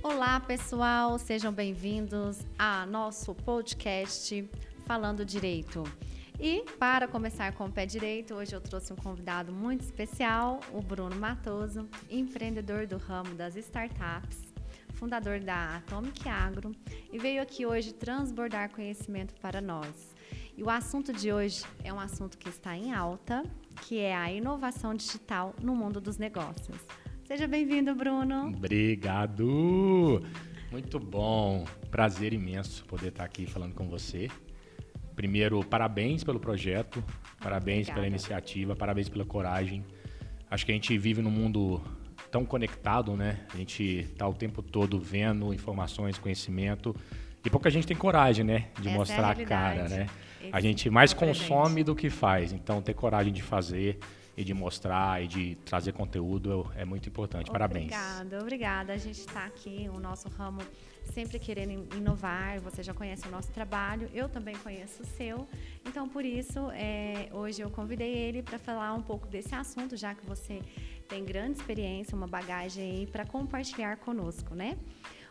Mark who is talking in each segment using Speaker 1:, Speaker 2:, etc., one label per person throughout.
Speaker 1: Olá, pessoal, sejam bem-vindos a nosso podcast Falando Direito. E para começar com o pé direito, hoje eu trouxe um convidado muito especial, o Bruno Matoso, empreendedor do ramo das startups, fundador da Atomic Agro, e veio aqui hoje transbordar conhecimento para nós. E o assunto de hoje é um assunto que está em alta, que é a inovação digital no mundo dos negócios. Seja bem-vindo, Bruno.
Speaker 2: Obrigado. Muito bom. Prazer imenso poder estar aqui falando com você. Primeiro, parabéns pelo projeto, parabéns Obrigada. pela iniciativa, parabéns pela coragem. Acho que a gente vive num mundo tão conectado, né? A gente está o tempo todo vendo informações, conhecimento. E pouca gente tem coragem, né? De
Speaker 1: Essa
Speaker 2: mostrar
Speaker 1: é a,
Speaker 2: a, cara, né?
Speaker 1: Esse
Speaker 2: a gente mais
Speaker 1: é
Speaker 2: consome do que faz. Então, ter coragem de fazer e de mostrar e de trazer conteúdo é muito importante. Parabéns.
Speaker 1: Obrigada, obrigada. A gente está aqui, o nosso ramo sempre querendo inovar. Você já conhece o nosso trabalho, eu também conheço o seu. Então, por isso, é, hoje eu convidei ele para falar um pouco desse assunto, já que você tem grande experiência, uma bagagem aí para compartilhar conosco, né?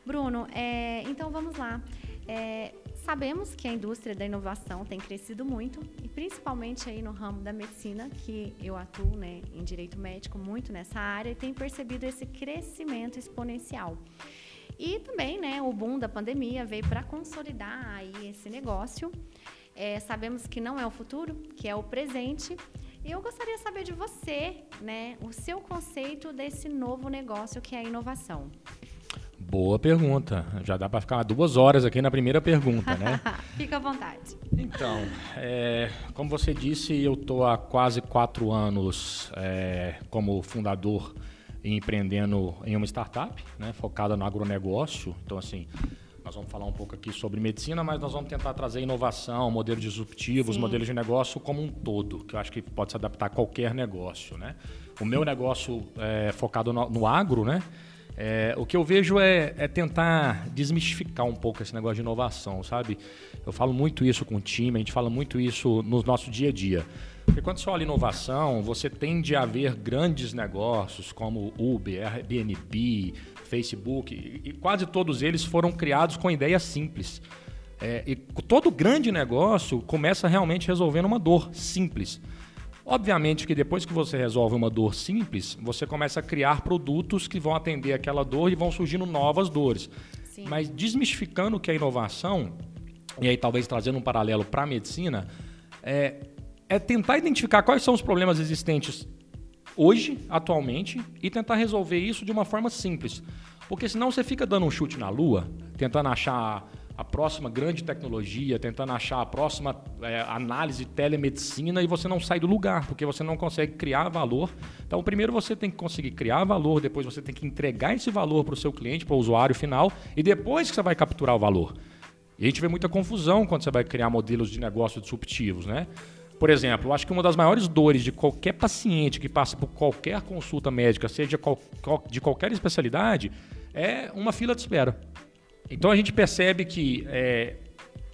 Speaker 1: Bruno, é, então vamos lá. É, sabemos que a indústria da inovação tem crescido muito e principalmente aí no ramo da medicina, que eu atuo né, em direito médico muito nessa área e tenho percebido esse crescimento exponencial. E também, né, o boom da pandemia veio para consolidar aí esse negócio. É, sabemos que não é o futuro, que é o presente. E eu gostaria de saber de você, né, o seu conceito desse novo negócio que é a inovação.
Speaker 2: Boa pergunta. Já dá para ficar duas horas aqui na primeira pergunta, né?
Speaker 1: Fica à vontade.
Speaker 2: Então, é, como você disse, eu estou há quase quatro anos é, como fundador e empreendendo em uma startup, né, focada no agronegócio. Então, assim, nós vamos falar um pouco aqui sobre medicina, mas nós vamos tentar trazer inovação, modelos disruptivos, modelos de negócio como um todo, que eu acho que pode se adaptar a qualquer negócio, né? O meu negócio é focado no, no agro, né? É, o que eu vejo é, é, tentar desmistificar um pouco esse negócio de inovação, sabe? Eu falo muito isso com o time, a gente fala muito isso no nosso dia a dia. Porque quando você olha inovação, você tende a ver grandes negócios como Uber, Airbnb, Facebook, e, quase todos eles foram criados com ideias simples. É, e todo grande negócio começa realmente resolvendo uma dor simples. Obviamente que depois que você resolve uma dor simples, você começa a criar produtos que vão atender aquela dor e vão surgindo novas dores. Sim. Mas desmistificando o que é inovação, e aí talvez trazendo um paralelo para a medicina, é, é tentar identificar quais são os problemas existentes hoje, atualmente, e tentar resolver isso de uma forma simples. Porque senão você fica dando um chute na lua, tentando achar a próxima grande tecnologia, tentando achar a próxima é, análise telemedicina e você não sai do lugar, porque você não consegue criar valor. Então, primeiro você tem que conseguir criar valor, depois você tem que entregar esse valor para o seu cliente, para o usuário final, e depois que você vai capturar o valor. E a gente vê muita confusão quando você vai criar modelos de negócio disruptivos, né? Por exemplo, acho que uma das maiores dores de qualquer paciente que passa por qualquer consulta médica, seja de qualquer especialidade, é uma fila de espera. Então a gente percebe que é,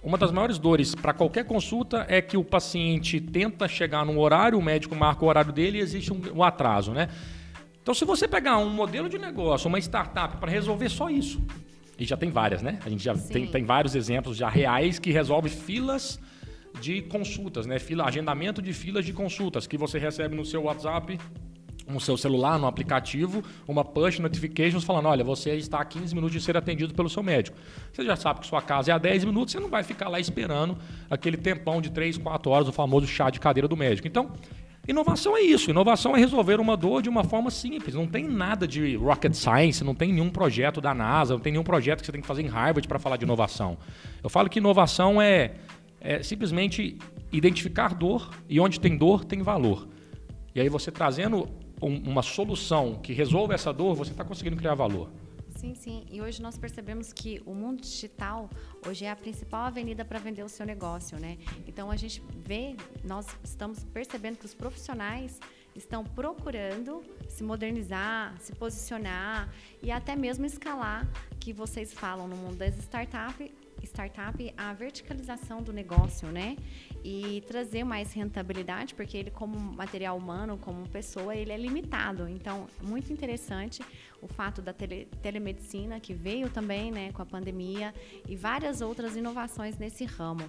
Speaker 2: uma das maiores dores para qualquer consulta é que o paciente tenta chegar num horário, o médico marca o horário dele e existe um, um atraso, né? Então, se você pegar um modelo de negócio, uma startup para resolver só isso, e já tem várias, né? A gente já tem, tem, vários exemplos já reais que resolve filas de consultas, né? Fila, agendamento de filas de consultas que você recebe no seu WhatsApp no seu celular, no aplicativo, uma push notifications falando, olha, você está a 15 minutos de ser atendido pelo seu médico. Você já sabe que sua casa é a 10 minutos, você não vai ficar lá esperando aquele tempão de 3, 4 horas, o famoso chá de cadeira do médico. Então, inovação é isso. Inovação é resolver uma dor de uma forma simples. Não tem nada de rocket science, não tem nenhum projeto da NASA, não tem nenhum projeto que você tem que fazer em Harvard para falar de inovação. Eu falo que inovação é, é simplesmente identificar dor e onde tem dor, tem valor. E aí você trazendo um, uma solução que resolva essa dor, você está conseguindo criar valor.
Speaker 1: Sim, sim. E hoje nós percebemos que o mundo digital hoje é a principal avenida para vender o seu negócio, né? Então a gente vê, nós estamos percebendo que os profissionais estão procurando se modernizar, se posicionar e até mesmo escalar, que vocês falam no mundo das startups startup a verticalização do negócio, né? E trazer mais rentabilidade, porque ele como material humano, como pessoa, ele é limitado. Então, muito interessante o fato da tele, telemedicina que veio também, né, com a pandemia e várias outras inovações nesse ramo.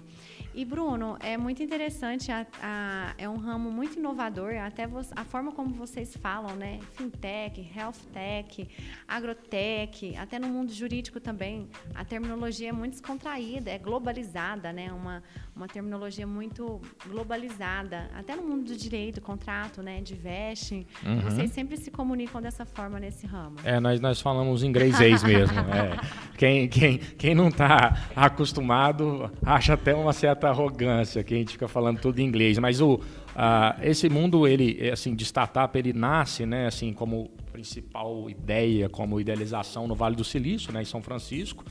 Speaker 1: E Bruno, é muito interessante, a, a, é um ramo muito inovador, até a forma como vocês falam, né, fintech, health tech, agrotech, até no mundo jurídico também, a terminologia é muito descontraída contraída, é globalizada, né? Uma, uma terminologia muito globalizada. Até no mundo do direito, contrato, né? De veste. Uhum. Vocês sempre se comunicam dessa forma nesse ramo.
Speaker 2: É, nós, nós falamos inglês mesmo. é. quem, quem, quem não está acostumado acha até uma certa arrogância que a gente fica falando tudo em inglês. Mas o, uh, esse mundo, ele, assim, de startup, ele nasce, né? Assim, como principal ideia, como idealização no Vale do Silício, né? Em São Francisco.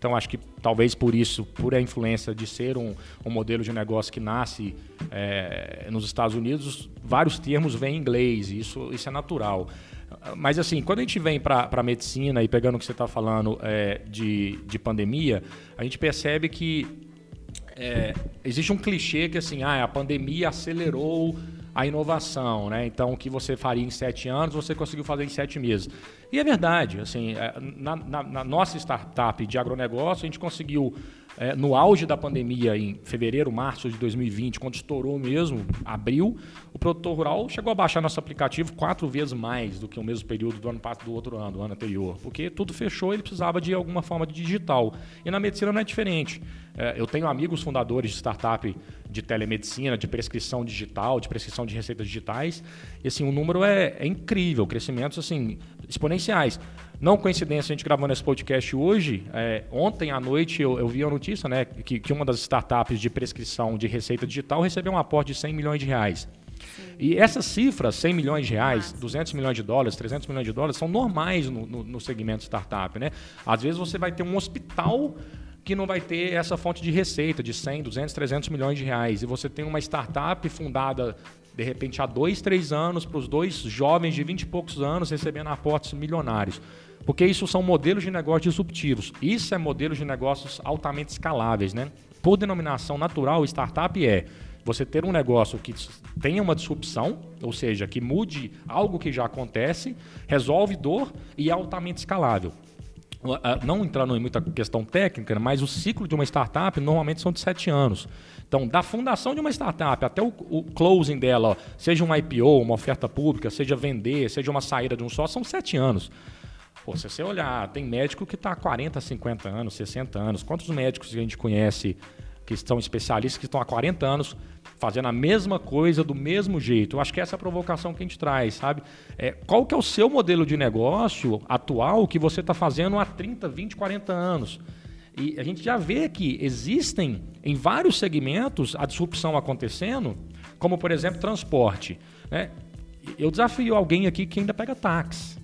Speaker 2: Então, acho que talvez por isso, por a influência de ser um, um modelo de negócio que nasce é, nos Estados Unidos, vários termos vêm em inglês, isso, isso é natural. Mas, assim, quando a gente vem para a medicina, e pegando o que você está falando é, de, de pandemia, a gente percebe que é, existe um clichê que, assim, ah, a pandemia acelerou a inovação, né? Então, o que você faria em sete anos, você conseguiu fazer em sete meses. E é verdade, assim, é, na, na, na nossa startup de agronegócio, a gente conseguiu é, no auge da pandemia, em fevereiro, março de 2020, quando estourou mesmo, abril, o produtor rural chegou a baixar nosso aplicativo quatro vezes mais do que o mesmo período do ano do outro ano, do ano anterior, porque tudo fechou, ele precisava de alguma forma de digital. E na medicina não é diferente. É, eu tenho amigos fundadores de startup de telemedicina, de prescrição digital, de prescrição de receitas digitais, e assim, o número é, é incrível, crescimentos assim exponenciais. Não coincidência, a gente gravando esse podcast hoje, é, ontem à noite eu, eu, vi a notícia né, que, que uma das startups de prescrição de receita digital recebeu um aporte de 100 milhões de reais. E essas cifras, 100 milhões de reais, 200 milhões de dólares, 300 milhões de dólares, são normais no, no, no segmento startup. Né? Às vezes você vai ter um hospital que não vai ter essa fonte de receita de 100, 200, 300 milhões de reais. E você tem uma startup fundada de repente há dois, três anos para os dois jovens de 20 e poucos anos recebendo aportes milionários. Porque isso são modelos de negócio disruptivos. Isso é modelos de negócios altamente escaláveis, né? Por denominação natural, startup é você ter um negócio que tenha uma disrupção, ou seja, que mude algo que já acontece, resolve dor e é altamente escalável. Não entrando em muita questão técnica, mas o ciclo de uma startup normalmente são de sete anos. Então, da fundação de uma startup até o, closing dela, seja um IPO, uma oferta pública, seja vender, seja uma saída de um sócio, são sete anos. Pô, se você olhar, tem médico que está há 40, 50 anos, 60 anos. Quantos médicos a gente conhece que estão especialistas, que estão há 40 anos fazendo a mesma coisa do mesmo jeito? Eu acho que essa é a provocação que a gente traz, sabe? É, qual que é o seu modelo de negócio atual que você está fazendo há 30, 20, 40 anos? E a gente já vê que existem em vários segmentos a disrupção acontecendo, como por exemplo transporte. Né? Eu desafio alguém aqui que ainda pega táxi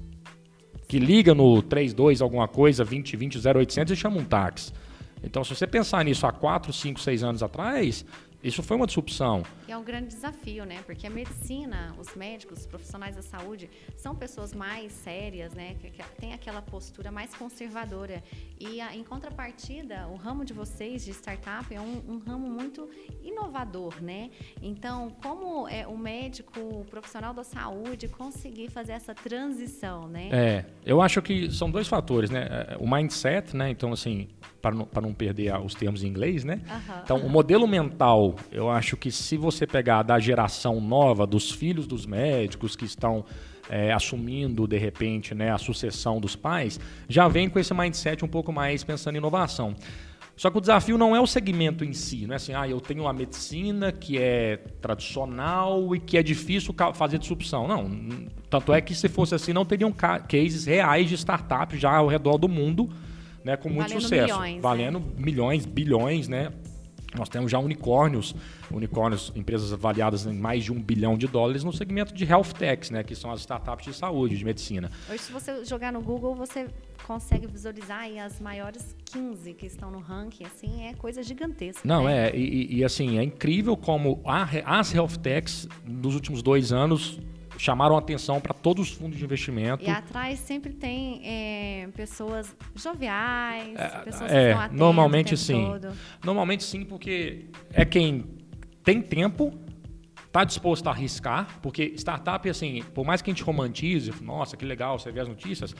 Speaker 2: que liga no 32 alguma coisa, 20, 20, 0800 e chama um táxi. Então, se você pensar nisso há 4, 5, 6 anos atrás, isso foi uma disrupção.
Speaker 1: E é um grande desafio, né? Porque a medicina, os médicos, os profissionais da saúde, são pessoas mais sérias, né? Que, que tem aquela postura mais conservadora. E a, em contrapartida, o ramo de vocês de startup é um, um ramo muito inovador, né? Então, como é o médico, o profissional da saúde conseguir fazer essa transição, né?
Speaker 2: É, eu acho que são dois fatores, né? É, o mindset, né? Então, assim, para não, não perder os termos em inglês, né? Uhum. Então, o modelo mental, eu acho que se você pegar da geração nova, dos filhos dos médicos que estão é, assumindo, de repente, né, a sucessão dos pais, já vem com esse mindset um pouco mais pensando em inovação. Só que o desafio não é o segmento em si, não é assim, ah, eu tenho a medicina que é tradicional e que é difícil fazer disrupção. Não, tanto é que se fosse assim, não teriam cases reais de startups já ao redor do mundo né, com muito valendo sucesso. Milhões, né? valendo né? milhões, bilhões, né? Nós temos já unicórnios, unicórnios, empresas avaliadas em mais de um bilhão de dólares no segmento de health techs, né, que são as startups de saúde, de medicina.
Speaker 1: Hoje, se você jogar no Google, você consegue visualizar aí as maiores 15 que estão no ranking, assim, é coisa gigantesca.
Speaker 2: Não,
Speaker 1: né?
Speaker 2: é, e, e, assim, é incrível como a, as health techs, nos últimos dois anos, chamaram atenção para todos os fundos de investimento.
Speaker 1: E atrás sempre tem é, pessoas joviais,
Speaker 2: É,
Speaker 1: pessoas
Speaker 2: é,
Speaker 1: que estão atentas
Speaker 2: normalmente sim.
Speaker 1: todo.
Speaker 2: Normalmente sim, porque é quem tem tempo, está disposto a arriscar, porque startup, assim, por mais que a gente romantize, nossa, que legal, você vê as notícias,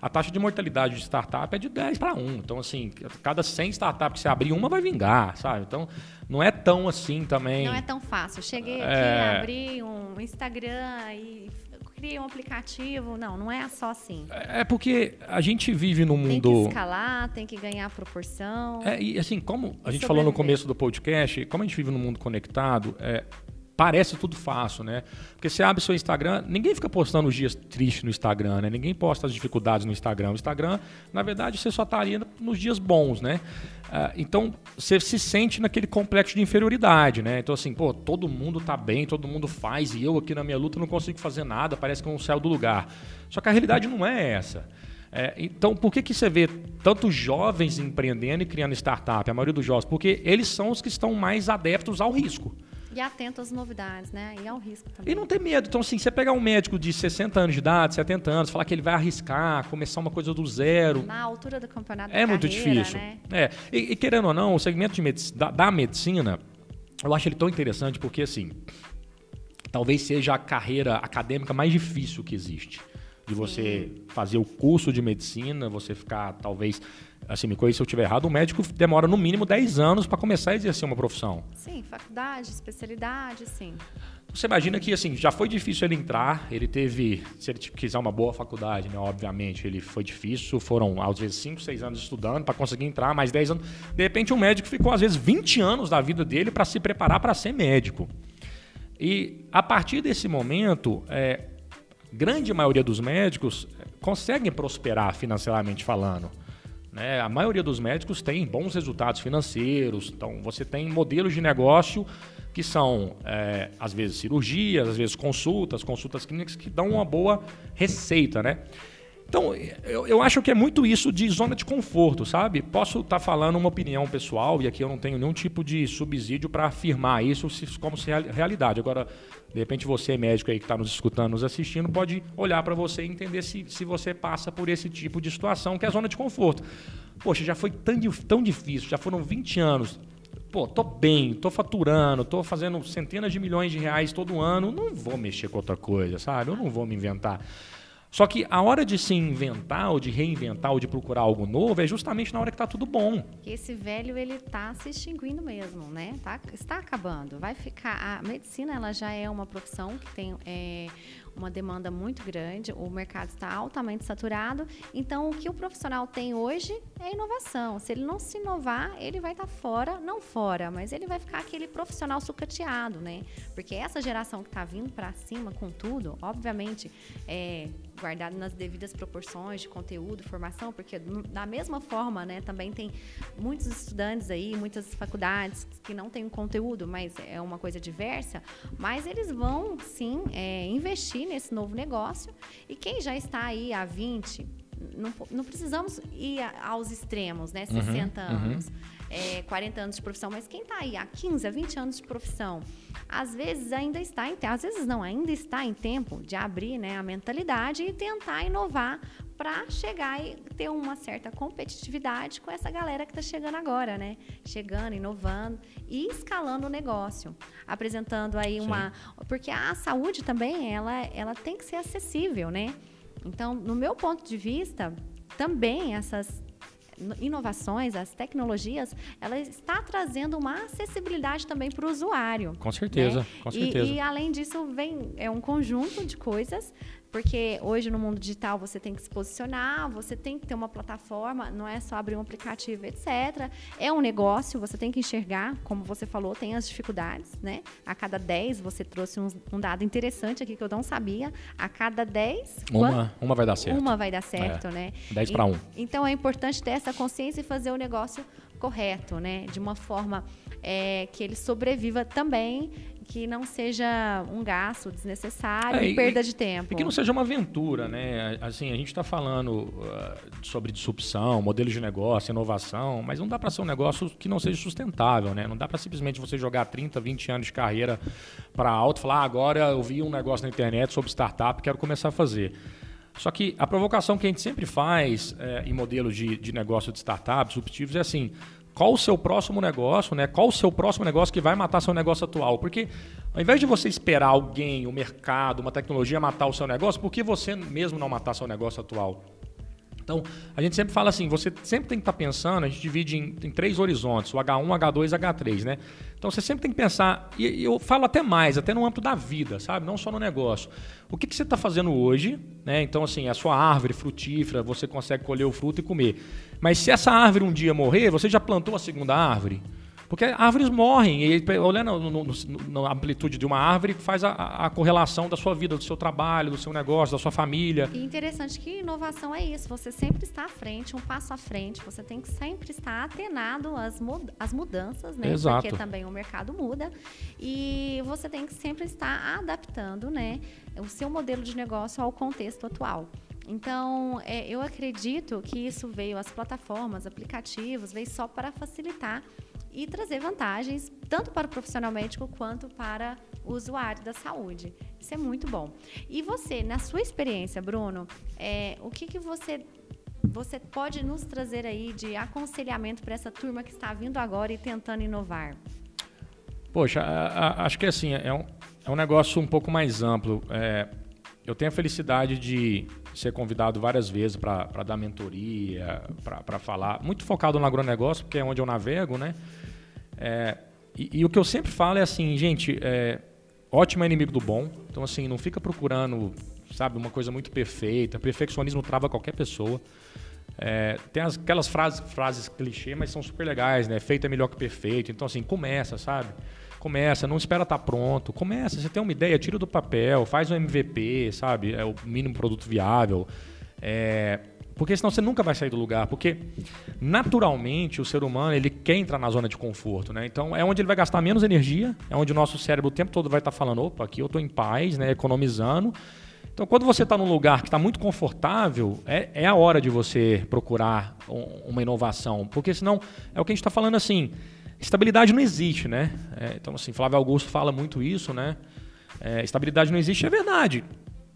Speaker 2: a taxa de mortalidade de startup é de 10 para 1. Então, assim, cada 100 startups que você abrir, uma vai vingar, sabe? Então, não é tão assim também.
Speaker 1: Não é tão fácil. Cheguei aqui,
Speaker 2: É.
Speaker 1: abri um Instagram e criei um aplicativo. Não, não é só assim.
Speaker 2: É porque a gente vive num
Speaker 1: Tem que
Speaker 2: mundo.
Speaker 1: escalar, tem que ganhar proporção.
Speaker 2: É, e assim, como a gente falou no começo do podcast, como a gente vive num mundo conectado, é, parece tudo fácil, né? Porque você abre seu Instagram, ninguém fica postando os dias tristes no Instagram, né? Ninguém posta as dificuldades no Instagram. O Instagram, na verdade, você só estaria nos dias bons, né? Ah, então, você se sente naquele complexo de inferioridade, né? Então, assim, pô, todo mundo tá bem, todo mundo faz, e eu aqui na minha luta não consigo fazer nada, parece que eu não saio do lugar. Só que a realidade não é essa. É, então, por que, que você vê tantos jovens empreendendo e criando startup? A maioria dos jovens, porque eles são os que estão mais adeptos ao risco.
Speaker 1: E atento às novidades, né? E ao risco também.
Speaker 2: E não tem medo. Então, assim, você pegar um médico de 60 anos de idade, 70 anos, falar que ele vai arriscar, começar uma coisa do zero,
Speaker 1: Na altura do campeonato
Speaker 2: é
Speaker 1: da
Speaker 2: muito
Speaker 1: carreira,
Speaker 2: difícil.
Speaker 1: Né?
Speaker 2: É. E, e querendo ou não, o segmento de da, da medicina, eu acho ele tão interessante porque, assim, talvez seja a carreira acadêmica mais difícil que existe. De você fazer o curso de medicina, você ficar, talvez, assim, me corrija se eu estiver errado, o médico demora no mínimo 10 anos para começar a exercer uma profissão.
Speaker 1: Sim, faculdade, especialidade, sim.
Speaker 2: Você imagina que assim já foi difícil ele entrar, ele teve, se ele quiser uma boa faculdade, né, obviamente, ele foi difícil, foram às vezes 5, 6 anos estudando para conseguir entrar, mais 10 anos. De repente um médico ficou às vezes 20 anos da vida dele para se preparar para ser médico. E a partir desse momento, é, grande maioria dos médicos é, conseguem prosperar financeiramente falando. Né? A maioria dos médicos tem bons resultados financeiros, então você tem modelos de negócio que são, é, às vezes, cirurgias, às vezes consultas, consultas clínicas que dão uma boa receita, né? Então, eu, eu acho que é muito isso de zona de conforto, sabe? Posso estar falando uma opinião pessoal e aqui eu não tenho nenhum tipo de subsídio para afirmar isso como realidade. Agora, de repente, você, médico aí que está nos escutando, nos assistindo, pode olhar para você e entender se, se você passa por esse tipo de situação, que é a zona de conforto. Poxa, já foi tão, tão difícil, já foram 20 anos. Pô, tô bem, tô faturando, tô fazendo centenas de milhões de reais todo ano, não vou mexer com outra coisa, sabe? Eu não vou me inventar. Só que a hora de se inventar, ou de reinventar, ou de procurar algo novo, é justamente na hora que tá tudo bom.
Speaker 1: Esse velho ele tá se extinguindo mesmo, né? Tá, está acabando. Vai ficar. A medicina ela já é uma profissão que tem é, uma demanda muito grande. O mercado está altamente saturado. Então, o que o profissional tem hoje é inovação. Se ele não se inovar, ele vai estar fora, não fora, mas ele vai ficar aquele profissional sucateado, né? Porque essa geração que está vindo para cima com tudo, obviamente, é guardado nas devidas proporções de conteúdo, formação, porque da mesma forma, né, também tem muitos estudantes aí, muitas faculdades que não têm um conteúdo, mas é uma coisa diversa, mas eles vão sim é, investir nesse novo negócio e quem já está aí há 20, não, não precisamos ir aos extremos, né, 60 anos. É, 40 anos de profissão, mas quem está aí há 15, a 20 anos de profissão, às vezes ainda está em tempo, às vezes não, ainda está em tempo de abrir né, a mentalidade e tentar inovar para chegar e ter uma certa competitividade com essa galera que está chegando agora, né? Chegando, inovando e escalando o negócio, apresentando aí uma, porque a saúde também ela, ela tem que ser acessível, né? Então, no meu ponto de vista, também essas inovações, as tecnologias, ela está trazendo uma acessibilidade também para o usuário.
Speaker 2: Com certeza,
Speaker 1: né?
Speaker 2: com
Speaker 1: E-
Speaker 2: certeza.
Speaker 1: E, além disso, vem é um conjunto de coisas, porque hoje no mundo digital você tem que se posicionar, você tem que ter uma plataforma, não é só abrir um aplicativo, etc. É um negócio, você tem que enxergar, como você falou, tem as dificuldades, né? A cada 10, você trouxe um, um dado interessante aqui que eu não sabia. A cada 10,
Speaker 2: Uma, uma vai dar certo.
Speaker 1: uma vai dar certo, né?
Speaker 2: 10 para
Speaker 1: E-
Speaker 2: 1.
Speaker 1: Então é importante ter essa consciência e fazer o negócio correto, né? De uma forma é, que ele sobreviva também, que não seja um gasto desnecessário é, e, perda de tempo.
Speaker 2: E que não seja uma aventura, né? Assim, a gente está falando uh, sobre disrupção, modelo de negócio, inovação, mas não dá para ser um negócio que não seja sustentável, né? Não dá para simplesmente você jogar 30, 20 anos de carreira para alto e falar, ah, agora eu vi um negócio na internet sobre startup, quero começar a fazer. Só que a provocação que a gente sempre faz é, em modelos de, de negócio de startups disruptivos é assim: qual o seu próximo negócio, né? Qual o seu próximo negócio que vai matar seu negócio atual? Porque ao invés de você esperar alguém, o mercado, uma tecnologia matar o seu negócio, por que você mesmo não matar seu negócio atual? Então, a gente sempre fala assim, você sempre tem que estar tá pensando, a gente divide em, em, três horizontes, o H1, H2 e H3, né? Então, você sempre tem que pensar, e eu falo até mais, até no âmbito da vida, sabe? Não só no negócio. O que, que você está fazendo hoje, né? Então, assim, a sua árvore frutífera, você consegue colher o fruto e comer. Mas se essa árvore um dia morrer, você já plantou a segunda árvore? Porque árvores morrem, e olhando no, no, no, na amplitude de uma árvore, faz a, a, correlação da sua vida, do seu trabalho, do seu negócio, da sua família.
Speaker 1: E interessante que inovação é isso, você sempre está à frente, um passo à frente, você tem que sempre estar atenado às, às mudanças, né?
Speaker 2: Exato.
Speaker 1: Porque também o mercado muda. E você tem que sempre estar adaptando né, o seu modelo de negócio ao contexto atual. Então, é, eu acredito que isso veio, as plataformas, aplicativos, veio só para facilitar e trazer vantagens tanto para o profissional médico quanto para o usuário da saúde. Isso é muito bom. E você, na sua experiência, Bruno, é, o que, que você você pode nos trazer aí de aconselhamento para essa turma que está vindo agora e tentando inovar?
Speaker 2: Poxa, a, a, acho que assim, é um, é um negócio um pouco mais amplo. É, eu tenho a felicidade de ser convidado várias vezes para dar mentoria, para falar, muito focado no agronegócio, porque é onde eu navego, né? É, e, e, o que eu sempre falo é assim, gente, é, ótimo é inimigo do bom. Então, assim, não fica procurando, sabe, uma coisa muito perfeita. Perfeccionismo trava qualquer pessoa. É, tem as, aquelas frases, frases clichê, mas são super legais, né? Feito é melhor que perfeito. Então, assim, começa, sabe? Começa, não espera estar tá pronto. Começa, você tem uma ideia, tira do papel, faz um MVP, sabe? É o mínimo produto viável. É, porque senão você nunca vai sair do lugar. Porque, naturalmente, o ser humano ele quer entrar na zona de conforto. Né? Então, é onde ele vai gastar menos energia, é onde o nosso cérebro o tempo todo vai estar falando: opa, aqui eu estou em paz, né? economizando. Então, quando você está num lugar que está muito confortável, é, é a hora de você procurar um, uma inovação. Porque senão, é o que a gente está falando assim: estabilidade não existe. Né? É, então, assim, Flávio Augusto fala muito isso, né? É, estabilidade não existe, é verdade.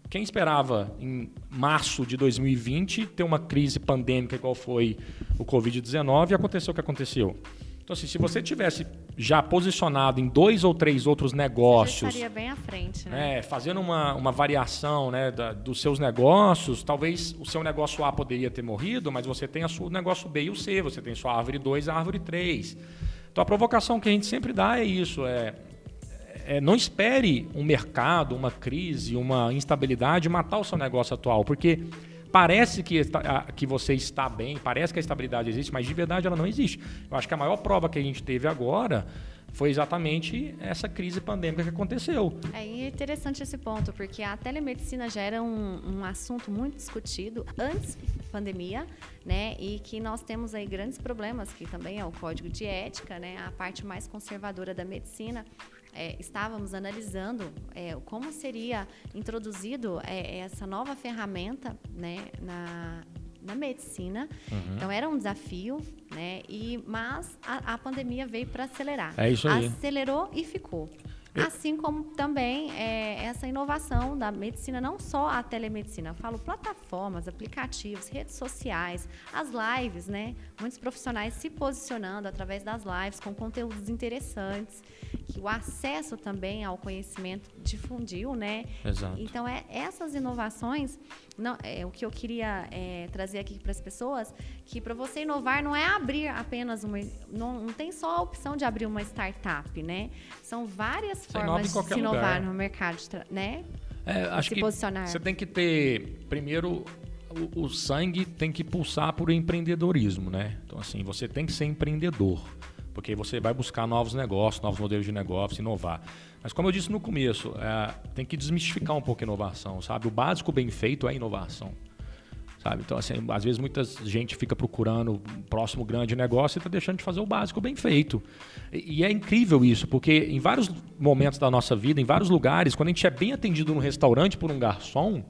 Speaker 2: Quem esperava em março de 2020 ter uma crise pandêmica igual foi o Covid-19 e aconteceu o que aconteceu? Então, assim, se você tivesse já posicionado em dois ou três outros negócios. Você
Speaker 1: estaria bem à frente, né?
Speaker 2: É, fazendo uma, uma variação né, da, dos seus negócios, talvez o seu negócio A poderia ter morrido, mas você tem o seu negócio B e o C, você tem sua árvore 2 e a árvore 3. Então a provocação que a gente sempre dá é isso: é é, não espere um mercado, uma crise, uma instabilidade matar o seu negócio atual, porque parece que, que você está bem, parece que a estabilidade existe, mas de verdade ela não existe. Eu acho que a maior prova que a gente teve agora foi exatamente essa crise pandêmica que aconteceu.
Speaker 1: É interessante esse ponto, porque a telemedicina já era um, um assunto muito discutido antes da pandemia, né? E que nós temos aí grandes problemas, que também é o código de ética, né? A parte mais conservadora da medicina é, estávamos analisando é, como seria introduzido é, essa nova ferramenta né, na, na medicina. Uhum. Então era um desafio, né? E mas a, a pandemia veio para acelerar.
Speaker 2: É isso aí.
Speaker 1: Acelerou e ficou. Assim como também é, essa inovação da medicina, não só a telemedicina, eu falo plataformas, aplicativos, redes sociais, as lives, né? Muitos profissionais se posicionando através das lives com conteúdos interessantes, que o acesso também ao conhecimento difundiu, né?
Speaker 2: Exato.
Speaker 1: Então, é, essas inovações, não, é, o que eu queria é, trazer aqui para as pessoas, que para você inovar não é abrir apenas uma. Não, não tem só a opção de abrir uma startup, né? São várias formas de se inovar lugar. no mercado, né?
Speaker 2: É, acho se que posicionar. Você tem que ter, primeiro, o, o, sangue tem que pulsar por empreendedorismo, né? Então, assim, você tem que ser empreendedor, porque você vai buscar novos negócios, novos modelos de negócio, inovar. Mas, como eu disse no começo, é, tem que desmistificar um pouco a inovação, sabe? O básico bem feito é inovação. sabe? Então, assim, às vezes muita gente fica procurando um próximo grande negócio e está deixando de fazer o básico bem feito. E, e, é incrível isso, porque em vários momentos da nossa vida, em vários lugares, quando a gente é bem atendido no restaurante por um garçom,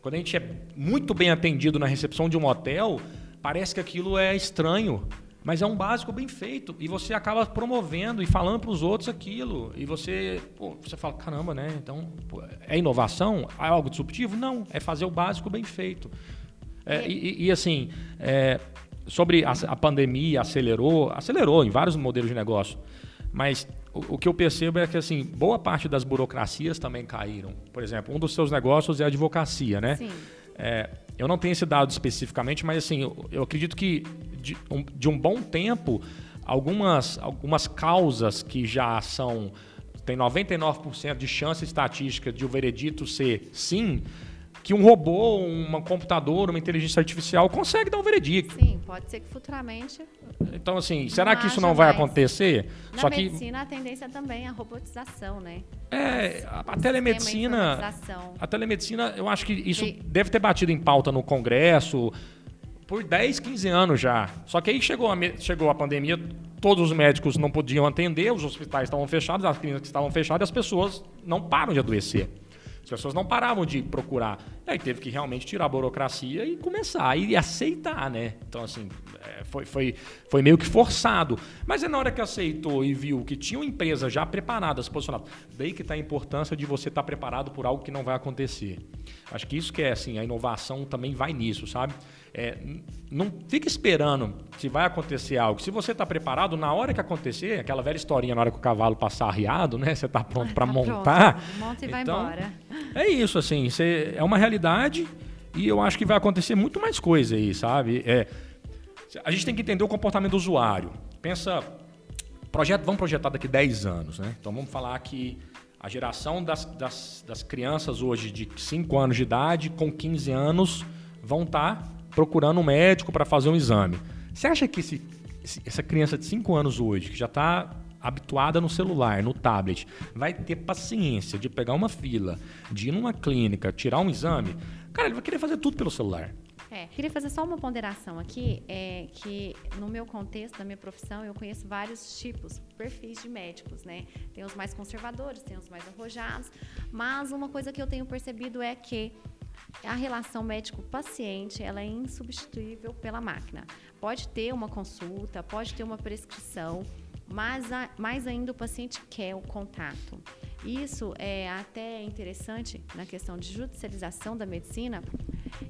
Speaker 2: quando a gente é muito bem atendido na recepção de um hotel, parece que aquilo é estranho. Mas é um básico bem feito. E você acaba promovendo e falando para os outros aquilo. E você, pô, você fala, caramba, né? Então, pô, é inovação? É algo disruptivo? Não, é fazer o básico bem feito. É, e, e, assim, é, sobre a, a, pandemia acelerou, acelerou em vários modelos de negócio. Mas o, o, que eu percebo é que assim, boa parte das burocracias também caíram. Por exemplo, um dos seus negócios é a advocacia, né? Sim. É, eu não tenho esse dado especificamente, mas assim, eu, acredito que de um, de um bom tempo, algumas, algumas causas que já são tem 99% de chance estatística de o veredito ser sim, que um robô, um computador, uma inteligência artificial consegue dar um veredicto.
Speaker 1: Sim, pode ser que futuramente.
Speaker 2: Então, assim, será que isso não vai mais. acontecer?
Speaker 1: Na Só medicina, que... a tendência também é a robotização, né?
Speaker 2: É, a, a telemedicina. A telemedicina, eu acho que isso e... deve ter batido em pauta no Congresso por 10, 15 anos já. Só que aí chegou a, chegou a pandemia, todos os médicos não podiam atender, os hospitais estavam fechados, as clínicas estavam fechadas e as pessoas não param de adoecer. As pessoas não paravam de procurar. E aí teve que realmente tirar a burocracia e começar e aceitar, né? Então, assim, é, foi, foi, foi meio que forçado. Mas é na hora que aceitou e viu que tinha uma empresa já preparada, se posicionada. Daí que está a importância de você estar tá preparado por algo que não vai acontecer. Acho que isso que é, assim, a inovação também vai nisso, sabe? É, não fica esperando se vai acontecer algo. Se você está preparado, na hora que acontecer, aquela velha historinha, na hora que o cavalo passar arriado, né? Você está pronto para tá montar.
Speaker 1: Pronto. Monta e vai então, embora.
Speaker 2: É isso, assim, você, é uma realidade e eu acho que vai acontecer muito mais coisa aí, sabe? É, a gente tem que entender o comportamento do usuário. Pensa, projeto, vamos projetar daqui 10 anos, né? Então vamos falar que a geração das, das, das crianças hoje de 5 anos de idade com 15 anos vão estar tá procurando um médico para fazer um exame. Você acha que esse, essa criança de 5 anos hoje, que já está habituada no celular, no tablet, vai ter paciência de pegar uma fila, de ir numa clínica, tirar um exame? Cara, ele vai querer fazer tudo pelo celular.
Speaker 1: É, queria fazer só uma ponderação aqui, é que no meu contexto, na minha profissão, eu conheço vários tipos, perfis de médicos, né? Tem os mais conservadores, tem os mais arrojados, mas uma coisa que eu tenho percebido é que a relação médico-paciente ela é insubstituível pela máquina. Pode ter uma consulta, pode ter uma prescrição, mas a, mais ainda o paciente quer o contato. Isso é até interessante na questão de judicialização da medicina,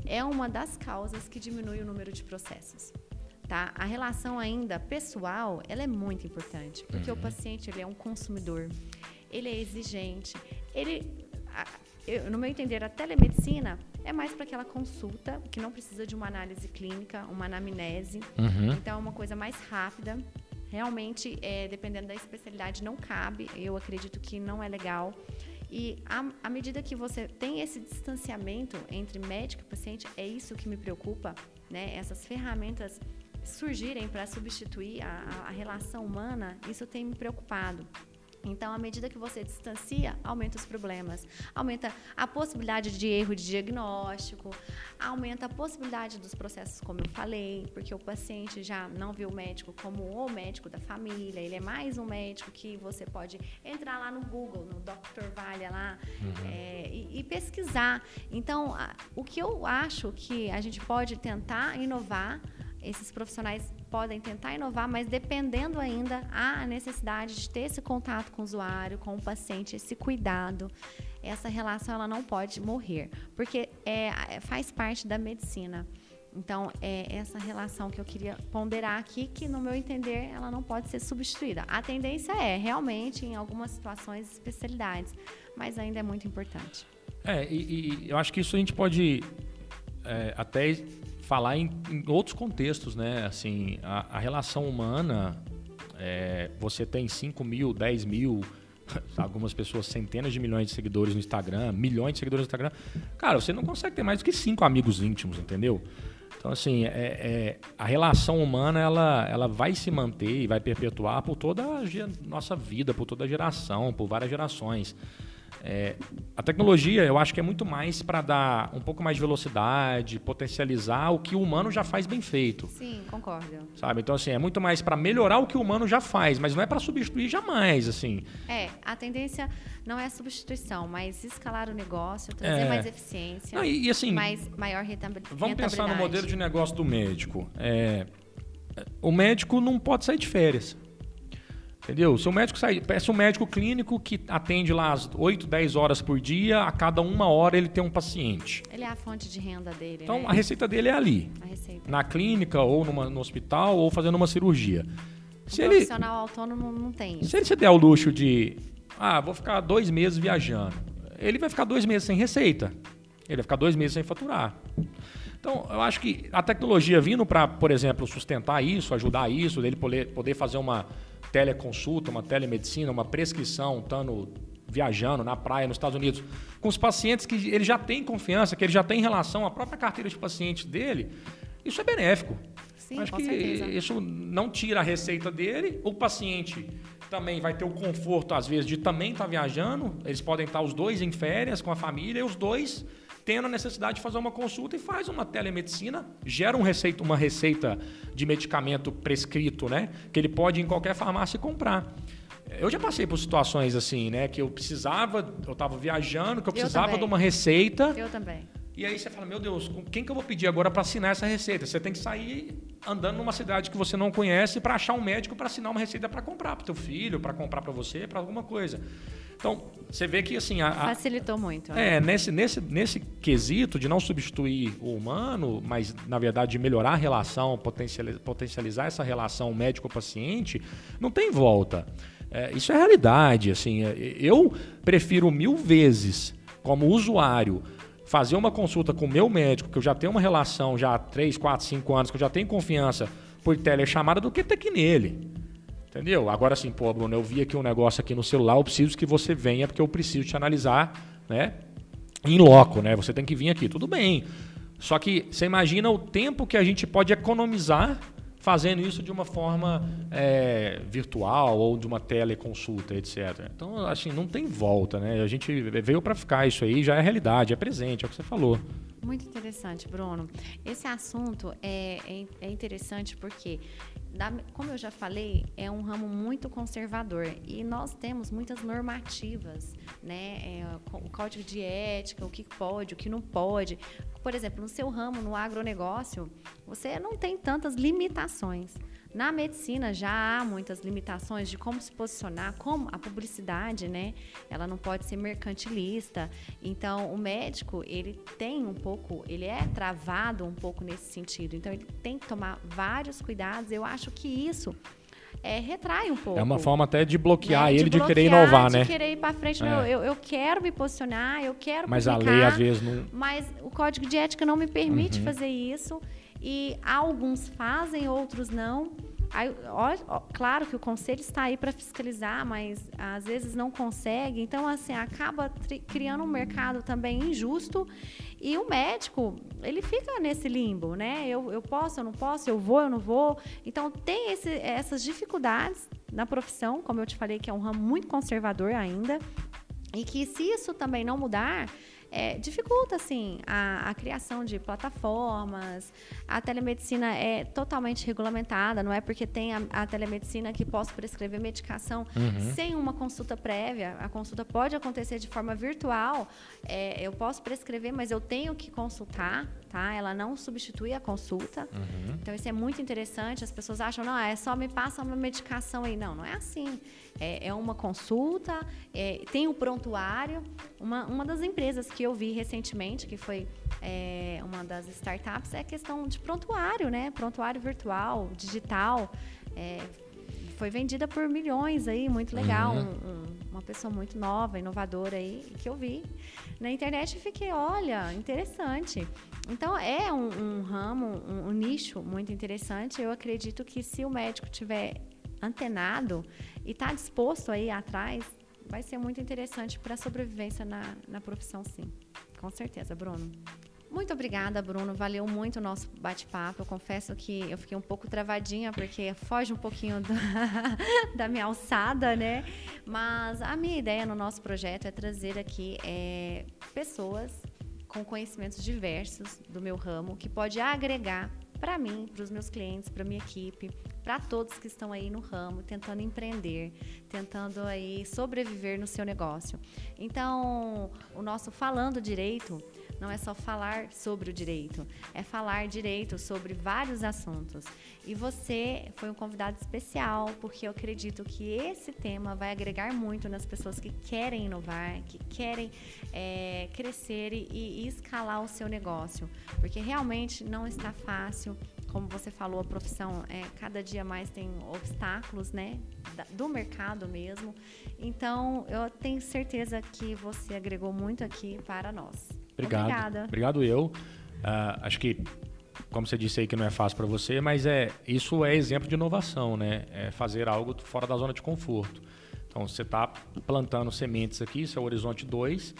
Speaker 1: é uma das causas que diminui o número de processos. Tá? A relação ainda pessoal, ela é muito importante, porque uhum. o paciente ele é um consumidor, ele é exigente, ele eu, no meu entender, a telemedicina é mais para aquela consulta que não precisa de uma análise clínica, uma anamnese. Uhum. Então, é uma coisa mais rápida. Realmente, é, dependendo da especialidade, não cabe. Eu acredito que não é legal. E à medida que você tem esse distanciamento entre médico e paciente, é isso que me preocupa, né? Essas ferramentas surgirem para substituir a, a relação humana, isso tem me preocupado. Então, à medida que você distancia, aumenta os problemas, aumenta a possibilidade de erro de diagnóstico, aumenta a possibilidade dos processos, como eu falei, porque o paciente já não vê o médico como o médico da família, ele é mais um médico que você pode entrar lá no Google, no Dr. Valha lá, uhum. é, e, e, pesquisar. Então, a, o que eu acho que a gente pode tentar inovar esses profissionais podem tentar inovar, mas dependendo ainda a necessidade de ter esse contato com o usuário, com o paciente, esse cuidado, essa relação ela não pode morrer, porque é, é, faz parte da medicina. Então, é essa relação que eu queria ponderar aqui, que no meu entender ela não pode ser substituída. A tendência é realmente em algumas situações especialidades, mas ainda é muito importante.
Speaker 2: É, e, e eu acho que isso a gente pode é, até falar em, em, outros contextos, né? Assim, a, a relação humana, é, você tem 5 mil, 10 mil, algumas pessoas centenas de milhões de seguidores no Instagram, milhões de seguidores no Instagram. Cara, você não consegue ter mais do que cinco amigos íntimos, entendeu? Então, assim, é, é, a relação humana ela, ela vai se manter e vai perpetuar por toda a nossa vida, por toda a geração, por várias gerações. É, a tecnologia, eu acho que é muito mais para dar um pouco mais de velocidade, potencializar o que o humano já faz bem feito.
Speaker 1: Sim, concordo.
Speaker 2: Sabe? Então, assim, é muito mais para melhorar o que o humano já faz, mas não é para substituir jamais, assim.
Speaker 1: É, a tendência não é substituição, mas escalar o negócio, trazer é. mais eficiência,
Speaker 2: não, e, e, assim,
Speaker 1: mais, maior rentabilidade.
Speaker 2: Vamos pensar no modelo de negócio do médico. É, o médico não pode sair de férias. Entendeu? Se o médico sair, peça um médico clínico que atende lá as 8, 10 horas por dia, a cada uma hora ele tem um paciente.
Speaker 1: Ele é a fonte de renda dele.
Speaker 2: Então
Speaker 1: né?
Speaker 2: a receita dele é ali. Na clínica, ou numa, no hospital, ou fazendo uma cirurgia.
Speaker 1: O se profissional ele, autônomo não tem.
Speaker 2: Se ele se der o luxo de. Ah, vou ficar dois meses viajando. Ele vai ficar dois meses sem receita. Ele vai ficar dois meses sem faturar. Então, eu acho que a tecnologia vindo para, por exemplo, sustentar isso, ajudar isso, dele poder, poder fazer uma teleconsulta, uma telemedicina, uma prescrição, estando viajando na praia nos Estados Unidos, com os pacientes que ele já tem confiança, que ele já tem relação, a própria carteira de paciente dele, isso é benéfico.
Speaker 1: Sim,
Speaker 2: Acho que
Speaker 1: certeza.
Speaker 2: isso não tira a receita dele, o paciente também vai ter o conforto, às vezes, de também estar tá viajando, eles podem estar os dois em férias com a família e os dois tendo a necessidade de fazer uma consulta e faz uma telemedicina, gera um receita, uma receita de medicamento prescrito, né? Que ele pode ir em qualquer farmácia comprar. Eu já passei por situações assim, né? Que eu precisava, eu estava viajando, que eu precisava eu de uma receita.
Speaker 1: Eu também.
Speaker 2: E aí você fala, meu Deus, com quem que eu vou pedir agora para assinar essa receita? Você tem que sair andando numa cidade que você não conhece para achar um médico para assinar uma receita para comprar para teu filho, para comprar para você, para alguma coisa. Então, você vê que assim. A,
Speaker 1: Facilitou muito. Né?
Speaker 2: É, nesse, nesse, nesse quesito de não substituir o humano, mas na verdade de melhorar a relação, potencializar, potencializar essa relação médico-paciente, não tem volta. É, isso é realidade. Assim, é, eu prefiro mil vezes, como usuário, fazer uma consulta com o meu médico, que eu já tenho uma relação já há 3, 4, 5 anos, que eu já tenho confiança por telechamada, do que ter que nele. Entendeu? Agora sim, pô, Bruno, eu vi aqui um negócio aqui no celular, eu preciso que você venha, porque eu preciso te analisar, né? Em loco, né? Você tem que vir aqui. Tudo bem. Só que você imagina o tempo que a gente pode economizar fazendo isso de uma forma é, virtual ou de uma teleconsulta, etc. Então, assim, não tem volta, né? A gente veio para ficar isso aí, já é realidade, é presente, é o que você falou.
Speaker 1: Muito interessante, Bruno. Esse assunto é, é, é interessante porque como eu já falei, é um ramo muito conservador e nós temos muitas normativas, né? É, o código de ética, o que pode, o que não pode. Por exemplo, no seu ramo, no agronegócio, você não tem tantas limitações. Na medicina já há muitas limitações de como se posicionar, como a publicidade, né? Ela não pode ser mercantilista. Então, o médico, ele tem um pouco, ele é travado um pouco nesse sentido. Então, ele tem que tomar vários cuidados. Eu acho que isso é, retrai um pouco.
Speaker 2: É uma forma até de bloquear né? ele, de, bloquear, de, querer inovar,
Speaker 1: né?
Speaker 2: De
Speaker 1: querer ir para frente. É. eu, eu quero me posicionar, eu quero
Speaker 2: Mas
Speaker 1: publicar,
Speaker 2: a lei, às vezes, não...
Speaker 1: Mas o código de ética não me permite uhum. fazer isso. E alguns fazem, outros não. Aí, ó, ó, claro que o conselho está aí para fiscalizar, mas às vezes não consegue. Então, assim, acaba criando um mercado também injusto. E o médico, ele fica nesse limbo, né? Eu, eu posso, eu não posso, eu vou, eu não vou. Então, tem esse, essas dificuldades na profissão, como eu te falei, que é um ramo muito conservador ainda. E que se isso também não mudar, é, dificulta assim a, a, criação de plataformas. A telemedicina é totalmente regulamentada, não é porque tem a, a telemedicina que posso prescrever medicação uhum. sem uma consulta prévia. A consulta pode acontecer de forma virtual. É, eu posso prescrever, mas eu tenho que consultar, tá? Ela não substitui a consulta. Uhum. Então isso é muito interessante. As pessoas acham, não, é só me passa uma medicação aí. Não, não é assim. É, é uma consulta, é, tem o prontuário. Uma, uma das empresas que eu vi recentemente, que foi é, uma das startups, é a questão de prontuário, né? Prontuário virtual, digital. É, foi vendida por milhões aí, muito legal. Uhum. Um, um, uma pessoa muito nova, inovadora aí, que eu vi na internet e fiquei, olha, interessante. Então é um, um ramo, um, um nicho muito interessante. Eu acredito que se o médico tiver antenado e está disposto aí atrás, vai ser muito interessante para a sobrevivência na, na profissão, sim. Com certeza, Bruno. Muito obrigada, Bruno. Valeu muito o nosso bate-papo. Eu confesso que eu fiquei um pouco travadinha, porque foge um pouquinho da, da, minha alçada, né? Mas a minha ideia no nosso projeto é trazer aqui é, pessoas com conhecimentos diversos do meu ramo, que pode agregar para mim, para os meus clientes, para minha equipe, para todos que estão aí no ramo, tentando empreender, tentando aí sobreviver no seu negócio. Então, o nosso falando direito não é só falar sobre o direito, é falar direito sobre vários assuntos. E você foi um convidado especial, porque eu acredito que esse tema vai agregar muito nas pessoas que querem inovar, que querem é, crescer e, e escalar o seu negócio, porque realmente não está fácil como você falou, a profissão é, cada dia mais tem obstáculos, né? do mercado mesmo. Então, eu tenho certeza que você agregou muito aqui para nós.
Speaker 2: Obrigado. Obrigada. Obrigado eu. Uh, acho que, como você disse aí que não é fácil para você, mas é isso é exemplo de inovação, né? É fazer algo fora da zona de conforto. Então, você está plantando sementes aqui, isso é o Horizonte 2,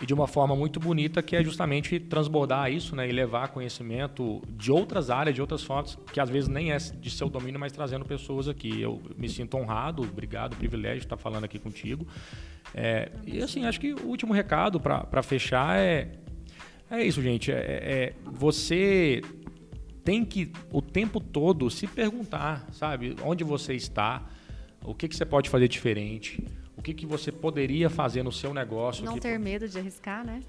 Speaker 2: e de uma forma muito bonita, que é justamente transbordar isso né, e levar conhecimento de outras áreas, de outras fontes, que às vezes nem é de seu domínio, mas trazendo pessoas aqui. Eu me sinto honrado, obrigado, privilégio estar falando aqui contigo. É, e assim, acho que o último recado para fechar é é isso, gente. É, é, é, você tem que o tempo todo se perguntar, sabe, onde você está, o que, que você pode fazer diferente, o que, que você poderia fazer no seu negócio.
Speaker 1: Não ter medo de arriscar, né?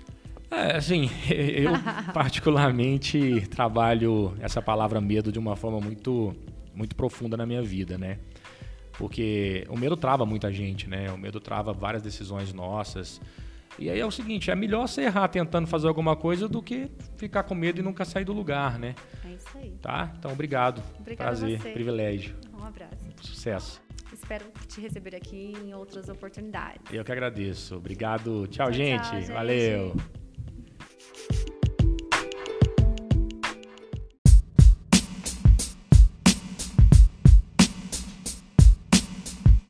Speaker 2: É, assim, eu particularmente trabalho essa palavra medo de uma forma muito, muito profunda na minha vida, né? Porque o medo trava muita gente, né? O medo trava várias decisões nossas. E aí é o seguinte, é melhor você errar tentando fazer alguma coisa do que ficar com medo e nunca sair do lugar, né?
Speaker 1: É isso aí.
Speaker 2: Tá? Então, obrigado.
Speaker 1: Obrigada
Speaker 2: Prazer, privilégio.
Speaker 1: Um abraço.
Speaker 2: Sucesso
Speaker 1: espero te receber aqui em outras oportunidades.
Speaker 2: Eu que agradeço. Obrigado. Tchau, tchau gente. Tchau, gente. Valeu.